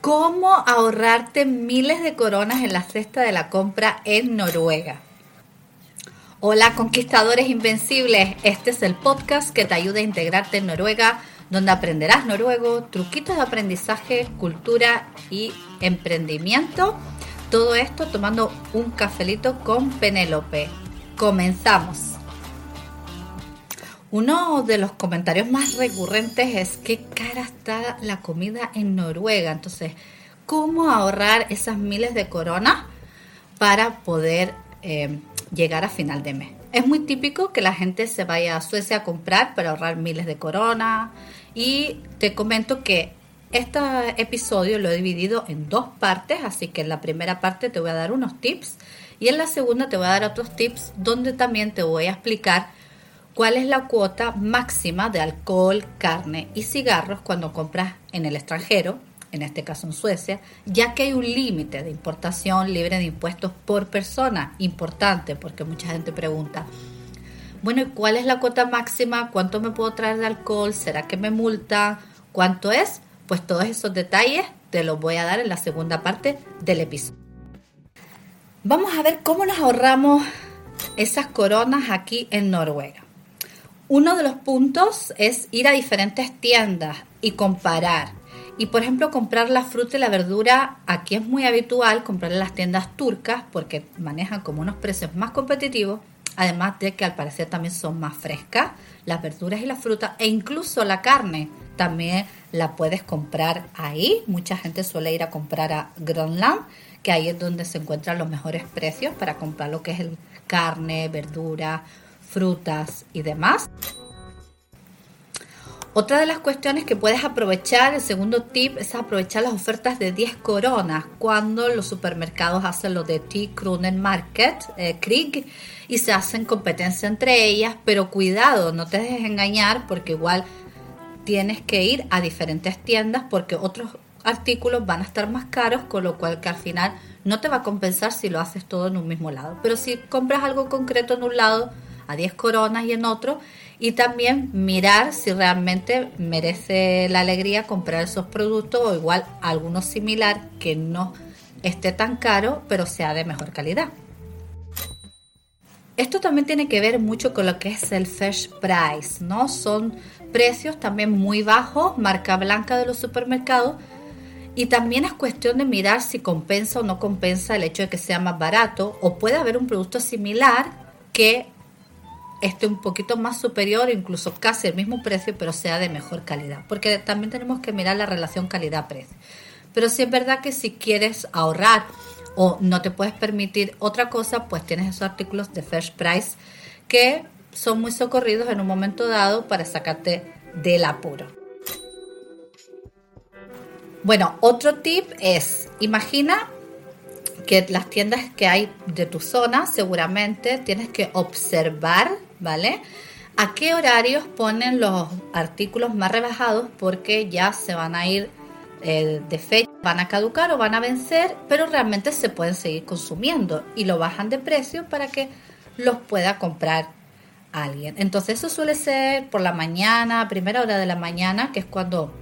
cómo ahorrarte miles de coronas en la cesta de la compra en Noruega. Hola conquistadores invencibles, este es el podcast que te ayuda a integrarte en Noruega, donde aprenderás noruego, truquitos de aprendizaje, cultura y emprendimiento. Todo esto tomando un cafelito con Penélope. Comenzamos. Uno de los comentarios más recurrentes es qué cara está la comida en Noruega. Entonces, ¿cómo ahorrar esas miles de coronas para poder eh, llegar a final de mes? Es muy típico que la gente se vaya a Suecia a comprar para ahorrar miles de coronas. Y te comento que este episodio lo he dividido en dos partes, así que en la primera parte te voy a dar unos tips y en la segunda te voy a dar otros tips donde también te voy a explicar cuál es la cuota máxima de alcohol, carne y cigarros cuando compras en el extranjero, en este caso en Suecia, ya que hay un límite de importación libre de impuestos por persona, importante porque mucha gente pregunta, bueno, ¿y cuál es la cuota máxima? ¿Cuánto me puedo traer de alcohol? ¿Será que me multa? ¿Cuánto es? Pues todos esos detalles te los voy a dar en la segunda parte del episodio. Vamos a ver cómo nos ahorramos esas coronas aquí en Noruega. Uno de los puntos es ir a diferentes tiendas y comparar. Y por ejemplo, comprar la fruta y la verdura, aquí es muy habitual comprar en las tiendas turcas porque manejan como unos precios más competitivos, además de que al parecer también son más frescas las verduras y la fruta e incluso la carne también la puedes comprar ahí. Mucha gente suele ir a comprar a Groenland, que ahí es donde se encuentran los mejores precios para comprar lo que es el carne, verdura, frutas y demás. Otra de las cuestiones que puedes aprovechar, el segundo tip, es aprovechar las ofertas de 10 coronas cuando los supermercados hacen lo de T. Krunen Market, eh, Krieg, y se hacen competencia entre ellas, pero cuidado, no te dejes engañar porque igual tienes que ir a diferentes tiendas porque otros artículos van a estar más caros, con lo cual que al final no te va a compensar si lo haces todo en un mismo lado. Pero si compras algo concreto en un lado, a 10 coronas y en otro, y también mirar si realmente merece la alegría comprar esos productos o igual alguno similar que no esté tan caro, pero sea de mejor calidad. Esto también tiene que ver mucho con lo que es el fresh price, ¿no? Son precios también muy bajos, marca blanca de los supermercados, y también es cuestión de mirar si compensa o no compensa el hecho de que sea más barato o puede haber un producto similar que esté un poquito más superior, incluso casi el mismo precio, pero sea de mejor calidad. Porque también tenemos que mirar la relación calidad-precio. Pero si es verdad que si quieres ahorrar o no te puedes permitir otra cosa, pues tienes esos artículos de First Price que son muy socorridos en un momento dado para sacarte del apuro. Bueno, otro tip es, imagina que las tiendas que hay de tu zona seguramente tienes que observar ¿vale? ¿A qué horarios ponen los artículos más rebajados? Porque ya se van a ir eh, de fecha, van a caducar o van a vencer, pero realmente se pueden seguir consumiendo y lo bajan de precio para que los pueda comprar alguien. Entonces eso suele ser por la mañana, primera hora de la mañana, que es cuando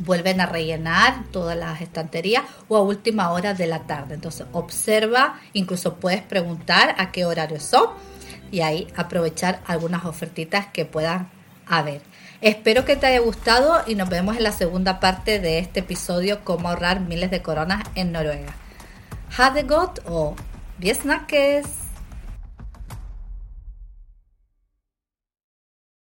vuelven a rellenar todas las estanterías o a última hora de la tarde. Entonces observa, incluso puedes preguntar a qué horarios son y ahí aprovechar algunas ofertitas que puedan haber. Espero que te haya gustado y nos vemos en la segunda parte de este episodio cómo ahorrar miles de coronas en Noruega. Ha det o Biesnackes.